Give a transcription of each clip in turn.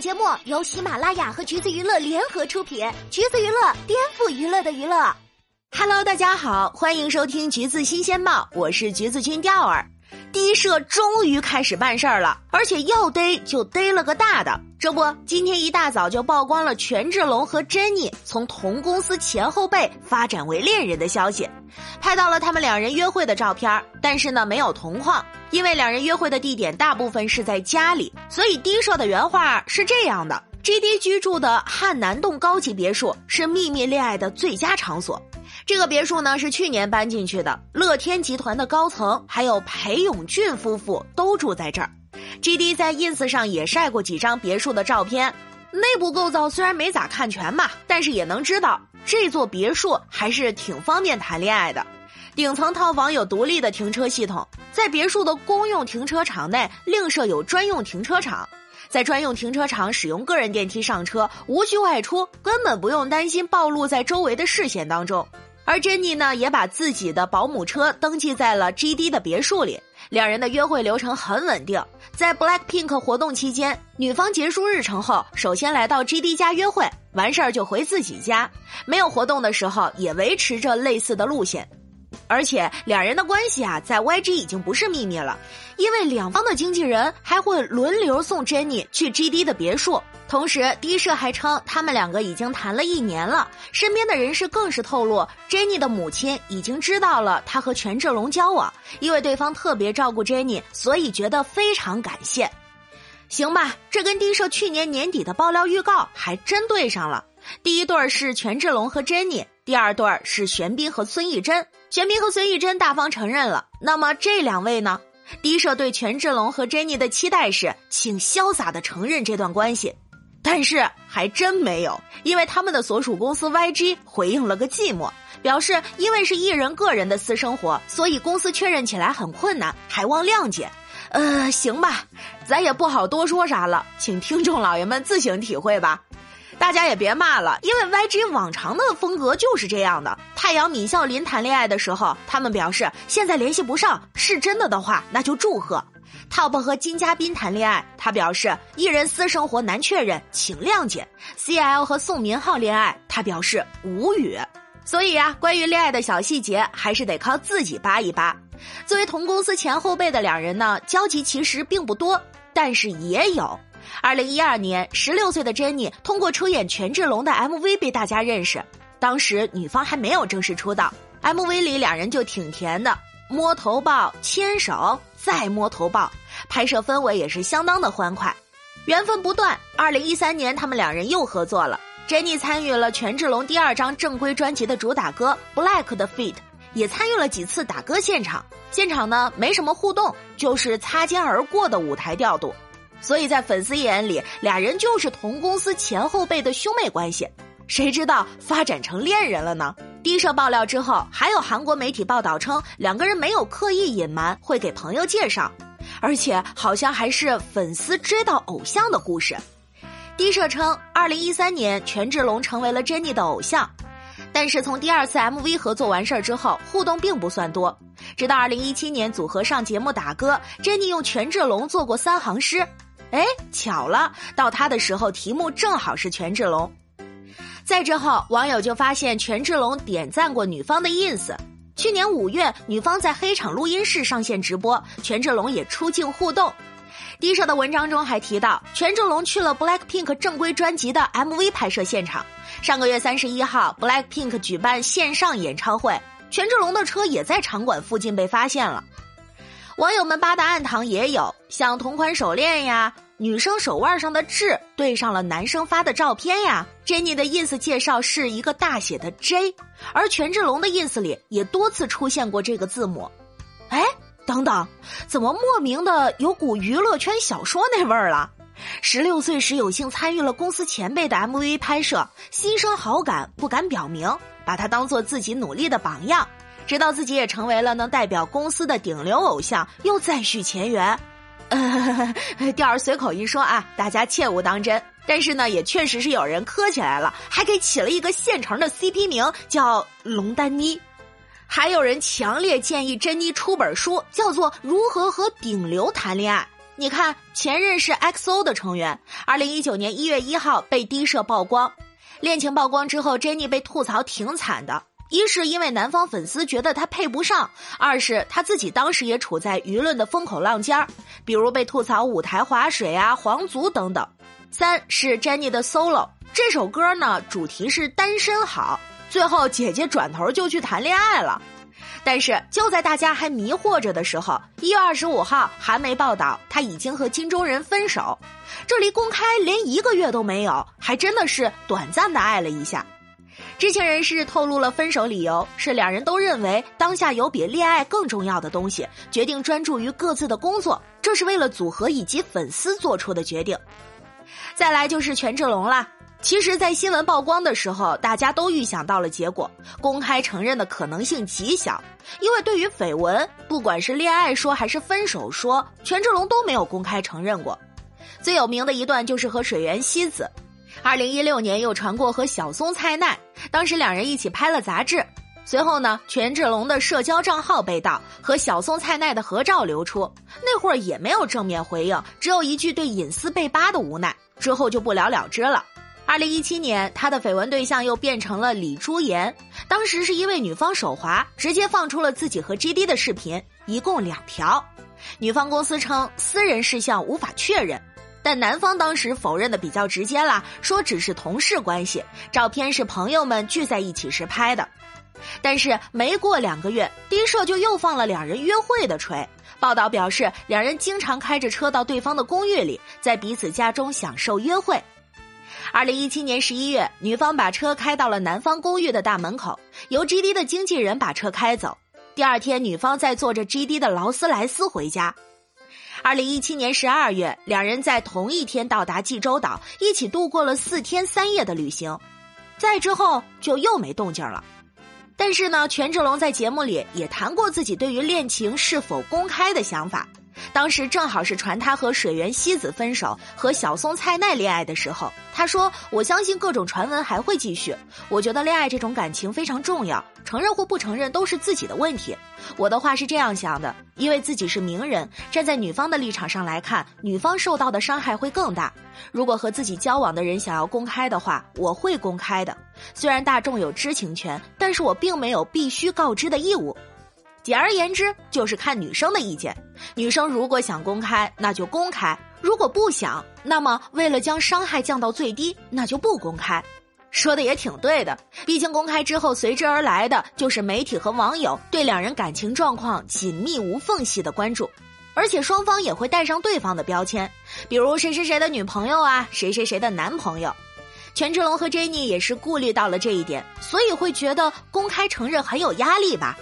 节目由喜马拉雅和橘子娱乐联合出品，橘子娱乐颠覆娱乐的娱乐。Hello，大家好，欢迎收听橘子新鲜报，我是橘子君钓儿。第一社终于开始办事儿了，而且要逮就逮了个大的。这不，今天一大早就曝光了权志龙和珍妮从同公司前后辈发展为恋人的消息，拍到了他们两人约会的照片，但是呢没有同框，因为两人约会的地点大部分是在家里，所以第一社的原话是这样的：G D 居住的汉南洞高级别墅是秘密恋爱的最佳场所。这个别墅呢是去年搬进去的，乐天集团的高层还有裴勇俊夫妇都住在这儿。G D 在 ins 上也晒过几张别墅的照片，内部构造虽然没咋看全嘛，但是也能知道这座别墅还是挺方便谈恋爱的。顶层套房有独立的停车系统，在别墅的公用停车场内另设有专用停车场，在专用停车场使用个人电梯上车，无需外出，根本不用担心暴露在周围的视线当中。而珍妮呢，也把自己的保姆车登记在了 G D 的别墅里。两人的约会流程很稳定，在 Black Pink 活动期间，女方结束日程后，首先来到 G D 家约会，完事儿就回自己家。没有活动的时候，也维持着类似的路线。而且两人的关系啊，在 YG 已经不是秘密了，因为两方的经纪人还会轮流送 Jenny 去 GD 的别墅。同时，，D 社还称他们两个已经谈了一年了。身边的人士更是透露，Jenny 的母亲已经知道了他和权志龙交往，因为对方特别照顾 Jenny，所以觉得非常感谢。行吧，这跟 D 社去年年底的爆料预告还真对上了。第一对是权志龙和 Jenny，第二对是玄彬和孙艺珍。玄彬和孙艺珍大方承认了，那么这两位呢？第一社对权志龙和 Jenny 的期待是，请潇洒的承认这段关系，但是还真没有，因为他们的所属公司 YG 回应了个寂寞，表示因为是艺人个人的私生活，所以公司确认起来很困难，还望谅解。呃，行吧，咱也不好多说啥了，请听众老爷们自行体会吧。大家也别骂了，因为 YG 往常的风格就是这样的。太阳闵孝琳谈恋爱的时候，他们表示现在联系不上，是真的的话那就祝贺。Top 和金嘉宾谈恋爱，他表示艺人私生活难确认，请谅解。CL 和宋明浩恋爱，他表示无语。所以啊，关于恋爱的小细节，还是得靠自己扒一扒。作为同公司前后辈的两人呢，交集其实并不多，但是也有。二零一二年，十六岁的珍妮通过出演权志龙的 MV 被大家认识。当时女方还没有正式出道，MV 里两人就挺甜的，摸头抱、牵手，再摸头抱，拍摄氛围也是相当的欢快。缘分不断，二零一三年他们两人又合作了。珍妮参与了权志龙第二张正规专辑的主打歌《Black》的 feat，也参与了几次打歌现场。现场呢没什么互动，就是擦肩而过的舞台调度。所以在粉丝眼里，俩人就是同公司前后辈的兄妹关系，谁知道发展成恋人了呢？低社爆料之后，还有韩国媒体报道称，两个人没有刻意隐瞒，会给朋友介绍，而且好像还是粉丝追到偶像的故事。低社称，二零一三年权志龙成为了 Jennie 的偶像，但是从第二次 MV 合作完事儿之后，互动并不算多。直到二零一七年组合上节目打歌，Jennie 用权志龙做过三行诗。哎，巧了，到他的时候题目正好是权志龙。再之后，网友就发现权志龙点赞过女方的 ins。去年五月，女方在黑场录音室上线直播，权志龙也出镜互动。低社的文章中还提到，权志龙去了 Black Pink 正规专辑的 MV 拍摄现场。上个月三十一号，Black Pink 举办线上演唱会，权志龙的车也在场馆附近被发现了。网友们扒的暗堂也有，像同款手链呀，女生手腕上的痣对上了男生发的照片呀。Jenny 的 ins 介绍是一个大写的 J，而权志龙的 ins 里也多次出现过这个字母。哎，等等，怎么莫名的有股娱乐圈小说那味儿了？十六岁时有幸参与了公司前辈的 MV 拍摄，心生好感不敢表明，把他当做自己努力的榜样。直到自己也成为了能代表公司的顶流偶像，又再续前缘。呃，调儿随口一说啊，大家切勿当真。但是呢，也确实是有人磕起来了，还给起了一个现成的 CP 名叫龙丹妮。还有人强烈建议珍妮出本书，叫做《如何和顶流谈恋爱》。你看，前任是 XO 的成员，二零一九年一月一号被低社曝光，恋情曝光之后珍妮被吐槽挺惨的。一是因为男方粉丝觉得他配不上，二是他自己当时也处在舆论的风口浪尖儿，比如被吐槽舞台划水啊、皇族等等。三是 Jennie 的 solo，这首歌呢主题是单身好，最后姐姐转头就去谈恋爱了。但是就在大家还迷惑着的时候，一月二十五号，韩媒报道他已经和金钟仁分手，这离公开连一个月都没有，还真的是短暂的爱了一下。知情人士透露了分手理由是两人都认为当下有比恋爱更重要的东西，决定专注于各自的工作，这是为了组合以及粉丝做出的决定。再来就是权志龙啦。其实，在新闻曝光的时候，大家都预想到了结果，公开承认的可能性极小，因为对于绯闻，不管是恋爱说还是分手说，权志龙都没有公开承认过。最有名的一段就是和水原希子。二零一六年又传过和小松菜奈，当时两人一起拍了杂志。随后呢，权志龙的社交账号被盗，和小松菜奈的合照流出，那会儿也没有正面回应，只有一句对隐私被扒的无奈，之后就不了了之了。二零一七年，他的绯闻对象又变成了李朱妍，当时是因为女方手滑，直接放出了自己和 G D 的视频，一共两条。女方公司称私人事项无法确认。但男方当时否认的比较直接啦，说只是同事关系，照片是朋友们聚在一起时拍的。但是没过两个月，低社就又放了两人约会的锤。报道表示，两人经常开着车到对方的公寓里，在彼此家中享受约会。二零一七年十一月，女方把车开到了男方公寓的大门口，由 G D 的经纪人把车开走。第二天，女方再坐着 G D 的劳斯莱斯回家。二零一七年十二月，两人在同一天到达济州岛，一起度过了四天三夜的旅行。再之后就又没动静了。但是呢，权志龙在节目里也谈过自己对于恋情是否公开的想法。当时正好是传他和水原希子分手、和小松菜奈恋爱的时候。他说：“我相信各种传闻还会继续。我觉得恋爱这种感情非常重要，承认或不承认都是自己的问题。我的话是这样想的，因为自己是名人，站在女方的立场上来看，女方受到的伤害会更大。如果和自己交往的人想要公开的话，我会公开的。虽然大众有知情权，但是我并没有必须告知的义务。简而言之，就是看女生的意见。女生如果想公开，那就公开。”如果不想，那么为了将伤害降到最低，那就不公开。说的也挺对的，毕竟公开之后随之而来的就是媒体和网友对两人感情状况紧密无缝隙的关注，而且双方也会带上对方的标签，比如谁谁谁的女朋友啊，谁谁谁的男朋友。权志龙和 Jennie 也是顾虑到了这一点，所以会觉得公开承认很有压力吧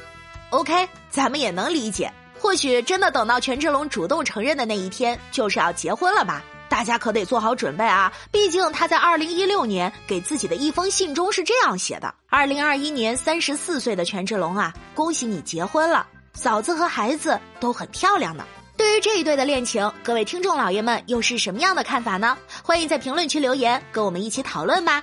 ？OK，咱们也能理解。或许真的等到权志龙主动承认的那一天，就是要结婚了吧？大家可得做好准备啊！毕竟他在二零一六年给自己的一封信中是这样写的：“二零二一年三十四岁的权志龙啊，恭喜你结婚了，嫂子和孩子都很漂亮呢。”对于这一对的恋情，各位听众老爷们又是什么样的看法呢？欢迎在评论区留言，跟我们一起讨论吧。